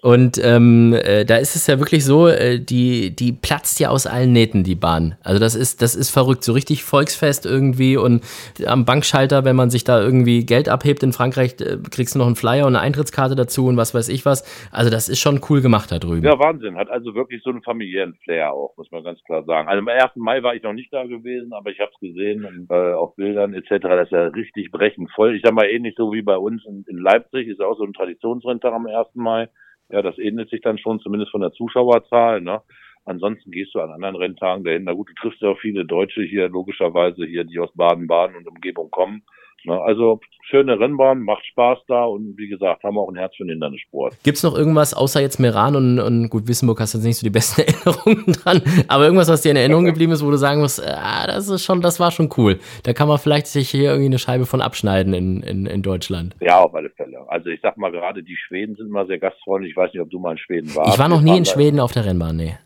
und ähm, äh, da ist es ja wirklich so, äh, die, die platzt ja aus allen Nähten, die Bahn. Also das ist, das ist verrückt, so richtig Volksfest irgendwie und am Bankschalter, wenn man sich da irgendwie Geld abhebt in Frankreich, äh, kriegst du noch einen Flyer und eine Eintrittskarte dazu und was weiß ich was. Also das ist schon cool gemacht da drüben. Ja, Wahnsinn. Hat also wirklich so einen familiären Flair auch, muss man ganz klar sagen. Also am 1. Mai war ich noch nicht da gewesen, aber ich habe es gesehen äh, auf Bildern etc. Das ist ja richtig brechend voll. Ich sag mal ähnlich so wie bei uns in, in Leipzig, ist auch so ein Traditionsrenntag am 1. Mai. Ja, das ähnelt sich dann schon, zumindest von der Zuschauerzahl. Ne? Ansonsten gehst du an anderen Renntagen dahin. Na gut, du triffst ja auch viele Deutsche hier, logischerweise hier, die aus Baden-Baden und Umgebung kommen. Ne? Also schöne Rennbahn, macht Spaß da und wie gesagt, haben wir auch ein Herz für den Hindernissport. Gibt es noch irgendwas, außer jetzt Meran und, und gut, Wissenburg hast du jetzt nicht so die besten [LAUGHS] Erinnerungen dran, aber irgendwas, was dir in Erinnerung geblieben ist, wo du sagen musst, ah, das ist schon, das war schon cool. Da kann man vielleicht sich hier irgendwie eine Scheibe von abschneiden in, in, in Deutschland. Ja, auf alle Fälle. Also ich sag mal gerade, die Schweden sind immer sehr gastfreundlich. Ich weiß nicht, ob du mal in Schweden warst. Ich war noch nie in Schweden auf der Rennbahn, nee.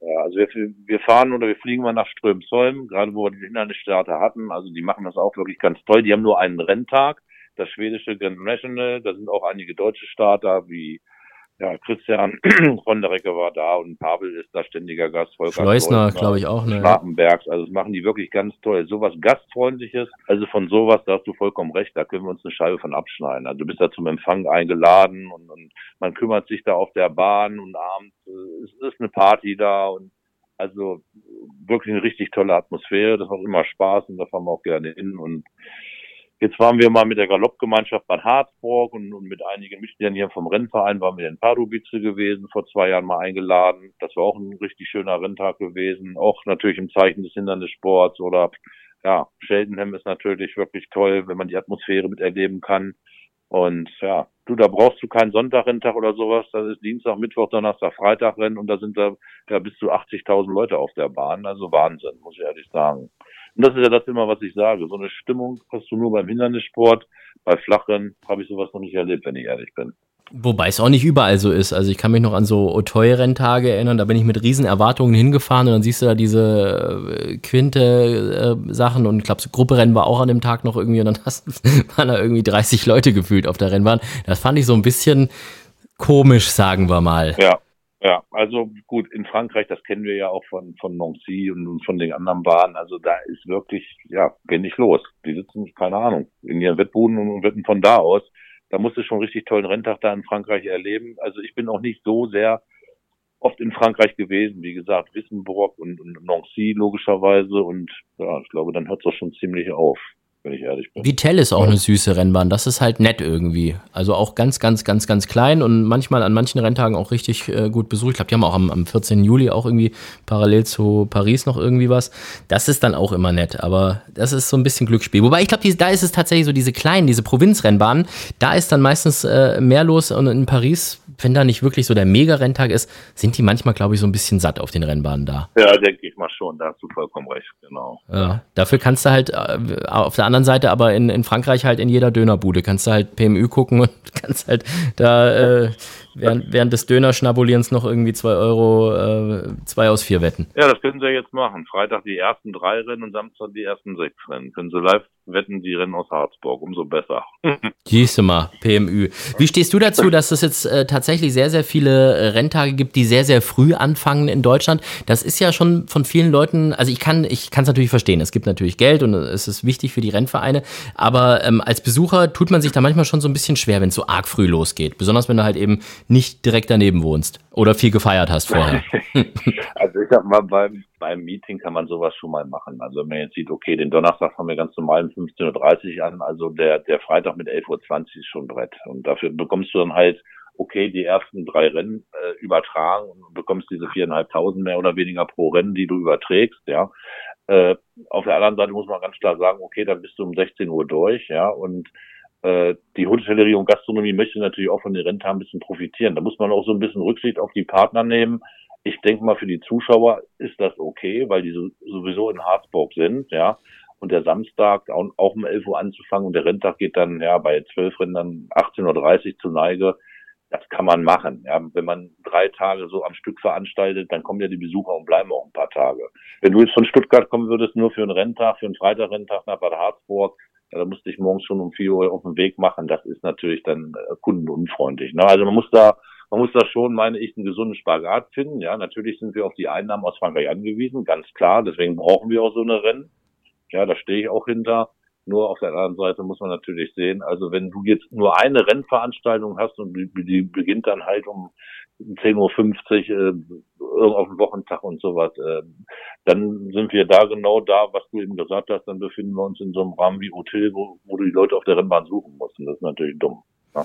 Ja, also wir, wir fahren oder wir fliegen mal nach Strömsholm, gerade wo wir die Hindernisstarter hatten. Also die machen das auch wirklich ganz toll. Die haben nur einen Renntag, das schwedische Grand National. Da sind auch einige deutsche Starter wie ja, Christian [CLEARS THROAT] von der Recke war da und Pavel ist da ständiger Gast. Volker Schleusner, glaube ich, auch. Ne? Schlapenbergs, also das machen die wirklich ganz toll. Sowas Gastfreundliches, also von sowas, da hast du vollkommen recht, da können wir uns eine Scheibe von abschneiden. Also du bist da zum Empfang eingeladen und, und man kümmert sich da auf der Bahn und abends äh, es ist eine Party da und also wirklich eine richtig tolle Atmosphäre, das macht immer Spaß und da fahren wir auch gerne hin und Jetzt waren wir mal mit der Galoppgemeinschaft Bad Harzburg und, und mit einigen Mitgliedern hier vom Rennverein waren wir in Pardubice gewesen, vor zwei Jahren mal eingeladen. Das war auch ein richtig schöner Renntag gewesen, auch natürlich im Zeichen des Hindernissports oder ja, Cheltenham ist natürlich wirklich toll, wenn man die Atmosphäre miterleben kann. Und ja, du, da brauchst du keinen Sonntagrenntag oder sowas. Das ist Dienstag, Mittwoch, Donnerstag, Freitag Rennen und da sind da ja bis zu 80.000 Leute auf der Bahn. Also Wahnsinn, muss ich ehrlich sagen. Und das ist ja das immer, was ich sage. So eine Stimmung hast du nur beim Hindernissport. Bei Flachrennen habe ich sowas noch nicht erlebt, wenn ich ehrlich bin. Wobei es auch nicht überall so ist. Also ich kann mich noch an so Otoy-Renntage erinnern, da bin ich mit riesen Erwartungen hingefahren und dann siehst du da diese äh, Quinte-Sachen äh, und ich glaube, so Grupperennen war auch an dem Tag noch irgendwie und dann [LAUGHS] hast, waren da irgendwie 30 Leute gefühlt auf der Rennbahn. Das fand ich so ein bisschen komisch, sagen wir mal. Ja, ja, also gut, in Frankreich, das kennen wir ja auch von, von Nancy und, von den anderen Bahnen, also da ist wirklich, ja, nicht los. Die sitzen, keine Ahnung, in ihren Wettbuden und wetten von da aus. Da musst du schon richtig tollen Renntag da in Frankreich erleben. Also ich bin auch nicht so sehr oft in Frankreich gewesen, wie gesagt, Wissenburg und, und Nancy logischerweise. Und ja, ich glaube, dann hört es auch schon ziemlich auf wenn ich ehrlich bin. Vitell ist auch eine süße Rennbahn. Das ist halt nett irgendwie. Also auch ganz, ganz, ganz, ganz klein und manchmal an manchen Renntagen auch richtig äh, gut besucht. Ich glaube, die haben auch am, am 14. Juli auch irgendwie parallel zu Paris noch irgendwie was. Das ist dann auch immer nett, aber das ist so ein bisschen Glücksspiel. Wobei ich glaube, da ist es tatsächlich so diese kleinen, diese Provinzrennbahnen. Da ist dann meistens äh, mehr los und in Paris, wenn da nicht wirklich so der Mega-Renntag ist, sind die manchmal, glaube ich, so ein bisschen satt auf den Rennbahnen da. Ja, denke ich mal schon. Da hast du vollkommen recht, genau. Ja, dafür kannst du halt äh, auf der anderen Seite aber in, in Frankreich halt in jeder Dönerbude. Kannst du halt PMÜ gucken und [LAUGHS] kannst halt da äh, während, während des Dönerschnabulierens noch irgendwie zwei Euro, äh, zwei aus vier wetten. Ja, das können sie jetzt machen. Freitag die ersten drei Rennen und Samstag die ersten sechs Rennen. Können sie live wetten, die Rennen aus Harzburg. Umso besser. [LAUGHS] Siehst mal, PMÜ. Wie stehst du dazu, dass es jetzt äh, tatsächlich sehr, sehr viele äh, Renntage gibt, die sehr, sehr früh anfangen in Deutschland? Das ist ja schon von vielen Leuten, also ich kann ich kann es natürlich verstehen. Es gibt natürlich Geld und es ist wichtig für die Rennvereine, aber ähm, als Besucher tut man sich da manchmal schon so ein bisschen schwer, wenn es so arg früh losgeht. Besonders wenn du halt eben nicht direkt daneben wohnst oder viel gefeiert hast vorher. [LAUGHS] also ich sag mal, beim, beim Meeting kann man sowas schon mal machen. Also wenn man jetzt sieht, okay, den Donnerstag haben wir ganz normal um 15.30 Uhr an, also der, der Freitag mit 11.20 Uhr ist schon Brett. Und dafür bekommst du dann halt, okay, die ersten drei Rennen äh, übertragen und bekommst diese viereinhalbtausend mehr oder weniger pro Rennen, die du überträgst, ja. Äh, auf der anderen Seite muss man ganz klar sagen, okay, dann bist du um 16 Uhr durch, ja, und die Hotellerie und Gastronomie möchte natürlich auch von den Renntagen ein bisschen profitieren. Da muss man auch so ein bisschen Rücksicht auf die Partner nehmen. Ich denke mal, für die Zuschauer ist das okay, weil die sowieso in Harzburg sind, ja. Und der Samstag auch, um 11 Uhr anzufangen und der Renntag geht dann, ja, bei zwölf Rennen 18.30 Uhr zu Neige. Das kann man machen. Ja, wenn man drei Tage so am Stück veranstaltet, dann kommen ja die Besucher und bleiben auch ein paar Tage. Wenn du jetzt von Stuttgart kommen würdest, nur für einen Renntag, für einen Freitag-Renntag nach Bad Harzburg, da musste ich morgens schon um vier Uhr auf den Weg machen. Das ist natürlich dann äh, kundenunfreundlich. Ne? Also man muss da, man muss da schon, meine ich, einen gesunden Spagat finden. Ja, natürlich sind wir auf die Einnahmen aus Frankreich angewiesen, ganz klar. Deswegen brauchen wir auch so eine Rennen. Ja, da stehe ich auch hinter. Nur auf der anderen Seite muss man natürlich sehen, also wenn du jetzt nur eine Rennveranstaltung hast und die beginnt dann halt um 10.50 Uhr äh, auf dem Wochentag und sowas, äh, dann sind wir da genau da, was du eben gesagt hast, dann befinden wir uns in so einem Rahmen wie Hotel, wo, wo du die Leute auf der Rennbahn suchen musst. Und das ist natürlich dumm. Ja.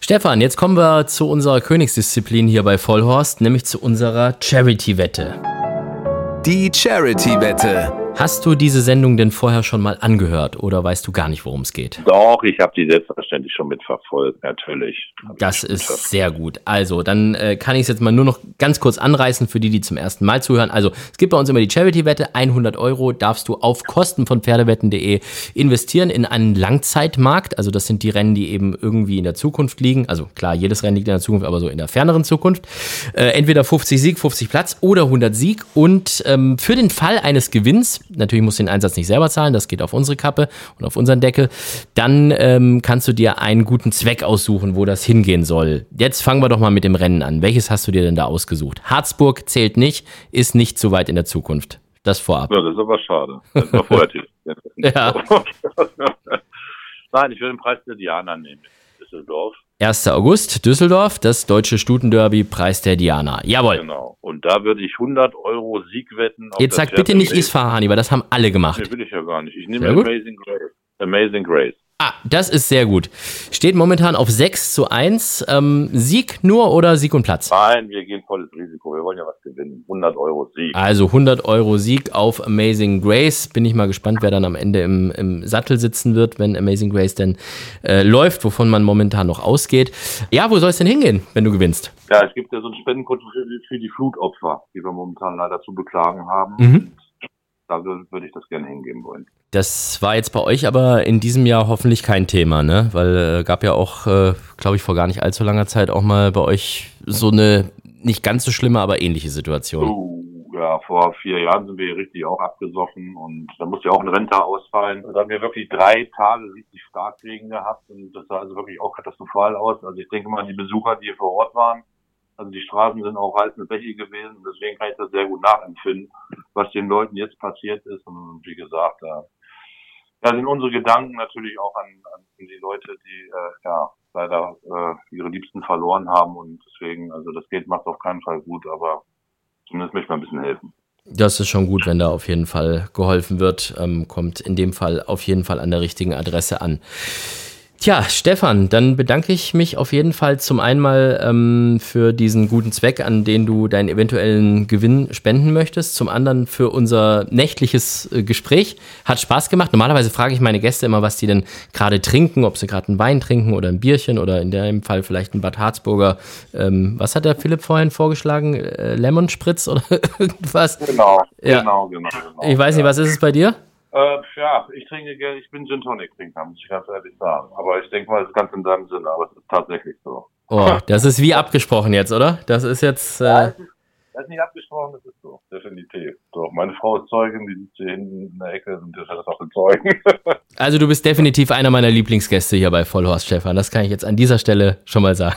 Stefan, jetzt kommen wir zu unserer Königsdisziplin hier bei Vollhorst, nämlich zu unserer Charity-Wette. Die Charity-Wette. Hast du diese Sendung denn vorher schon mal angehört oder weißt du gar nicht, worum es geht? Doch, ich habe die selbstverständlich schon mitverfolgt, natürlich. Das ist sehr gut. Also, dann äh, kann ich es jetzt mal nur noch ganz kurz anreißen für die, die zum ersten Mal zuhören. Also, es gibt bei uns immer die Charity-Wette. 100 Euro darfst du auf Kosten von Pferdewetten.de investieren in einen Langzeitmarkt. Also, das sind die Rennen, die eben irgendwie in der Zukunft liegen. Also, klar, jedes Rennen liegt in der Zukunft, aber so in der ferneren Zukunft. Äh, entweder 50 Sieg, 50 Platz oder 100 Sieg. Und ähm, für den Fall eines Gewinns natürlich musst du den Einsatz nicht selber zahlen, das geht auf unsere Kappe und auf unseren Deckel, dann ähm, kannst du dir einen guten Zweck aussuchen, wo das hingehen soll. Jetzt fangen wir doch mal mit dem Rennen an. Welches hast du dir denn da ausgesucht? Harzburg zählt nicht, ist nicht so weit in der Zukunft. Das vorab. Ja, das ist aber schade. Das war vorher [LAUGHS] ja. [LAUGHS] Nein, ich würde den Preis der Diana nehmen. Düsseldorf. 1. August, Düsseldorf, das deutsche Stutenderby, Preis der Diana. Jawohl. Genau. Und da würde ich 100 Euro Sieg wetten. Jetzt sag bitte nicht Isfahani, weil das haben alle gemacht. Nee, will ich ja gar nicht. Ich nehme Amazing Grace. Amazing Grace. Ah, das ist sehr gut. Steht momentan auf 6 zu 1. Ähm, Sieg nur oder Sieg und Platz? Nein, wir gehen volles Risiko. Wir wollen ja was gewinnen. 100 Euro Sieg. Also 100 Euro Sieg auf Amazing Grace. Bin ich mal gespannt, wer dann am Ende im, im Sattel sitzen wird, wenn Amazing Grace denn äh, läuft, wovon man momentan noch ausgeht. Ja, wo soll es denn hingehen, wenn du gewinnst? Ja, es gibt ja so ein Spendenkonto für, für die Flutopfer, die wir momentan leider zu beklagen haben. Mhm. Da würde ich das gerne hingeben wollen. Das war jetzt bei euch aber in diesem Jahr hoffentlich kein Thema, ne? Weil äh, gab ja auch, äh, glaube ich, vor gar nicht allzu langer Zeit auch mal bei euch so eine nicht ganz so schlimme, aber ähnliche Situation. Oh, ja, vor vier Jahren sind wir hier richtig auch abgesoffen und da musste ja auch ein Renter ausfallen. Da haben wir wirklich drei Tage richtig Starkregen gehabt und das sah also wirklich auch katastrophal aus. Also ich denke mal, die Besucher, die hier vor Ort waren, also die Straßen sind auch heiße Bäche gewesen, deswegen kann ich das sehr gut nachempfinden, was den Leuten jetzt passiert ist. Und wie gesagt, da da sind unsere Gedanken natürlich auch an, an die Leute, die äh, ja leider äh, ihre Liebsten verloren haben und deswegen, also das Geld macht auf keinen Fall gut, aber zumindest möchte man ein bisschen helfen. Das ist schon gut, wenn da auf jeden Fall geholfen wird. Ähm, kommt in dem Fall auf jeden Fall an der richtigen Adresse an. Tja, Stefan, dann bedanke ich mich auf jeden Fall zum einen ähm, für diesen guten Zweck, an den du deinen eventuellen Gewinn spenden möchtest, zum anderen für unser nächtliches äh, Gespräch. Hat Spaß gemacht. Normalerweise frage ich meine Gäste immer, was die denn gerade trinken, ob sie gerade einen Wein trinken oder ein Bierchen oder in dem Fall vielleicht ein Bad Harzburger. Ähm, was hat der Philipp vorhin vorgeschlagen? Äh, Lemon Spritz oder [LAUGHS] irgendwas? Genau, ja. genau, genau, genau. Ich weiß nicht, was ist es bei dir? Äh, ja, ich trinke gerne, ich bin Gin Tonic Trinker, muss ich ganz ehrlich sagen. Aber ich denke mal, es ist ganz in deinem Sinne, aber es ist tatsächlich so. Oh, das ist wie abgesprochen jetzt, oder? Das ist jetzt. Äh, ja, das ist nicht abgesprochen, das ist so, definitiv. Doch, meine Frau ist Zeugin, die sitzt hier hinten in der Ecke und das hat das auch bezeugen. [LAUGHS] also du bist definitiv einer meiner Lieblingsgäste hier bei Vollhorst, Stefan. Das kann ich jetzt an dieser Stelle schon mal sagen.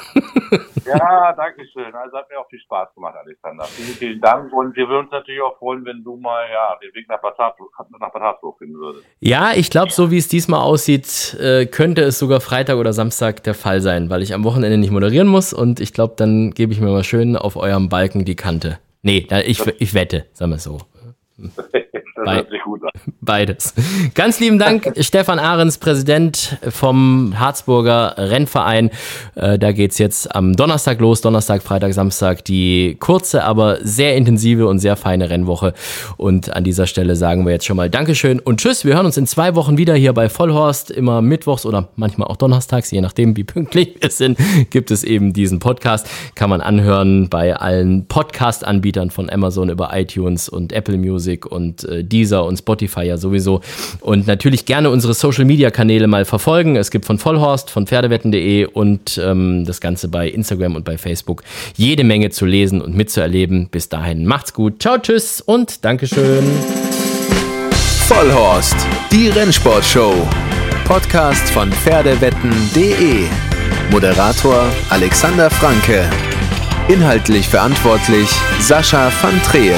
ja, danke schön. Also hat mir auch viel Spaß gemacht, Alexander. Vielen, vielen Dank und wir würden uns natürlich auch freuen, wenn du mal ja, den Weg nach Bad Harzburg finden würdest. Ja, ich glaube, so wie es diesmal aussieht, äh, könnte es sogar Freitag oder Samstag der Fall sein, weil ich am Wochenende nicht moderieren muss und ich glaube, dann gebe ich mir mal schön auf eurem Balken die Kante. Nee, da, ich, ich wette, sagen wir so. [LAUGHS] Das hört sich gut an. Beides. Ganz lieben Dank, Stefan Ahrens, Präsident vom Harzburger Rennverein. Äh, da geht es jetzt am Donnerstag los, Donnerstag, Freitag, Samstag, die kurze, aber sehr intensive und sehr feine Rennwoche. Und an dieser Stelle sagen wir jetzt schon mal Dankeschön und Tschüss. Wir hören uns in zwei Wochen wieder hier bei Vollhorst. Immer mittwochs oder manchmal auch donnerstags, je nachdem, wie pünktlich wir sind, gibt es eben diesen Podcast. Kann man anhören bei allen Podcast-Anbietern von Amazon über iTunes und Apple Music und äh, Deezer und Spotify ja sowieso. Und natürlich gerne unsere Social Media Kanäle mal verfolgen. Es gibt von Vollhorst, von Pferdewetten.de und ähm, das Ganze bei Instagram und bei Facebook jede Menge zu lesen und mitzuerleben. Bis dahin macht's gut. Ciao, tschüss und Dankeschön. Vollhorst, die Rennsportshow. Podcast von Pferdewetten.de. Moderator Alexander Franke. Inhaltlich verantwortlich Sascha van Treel.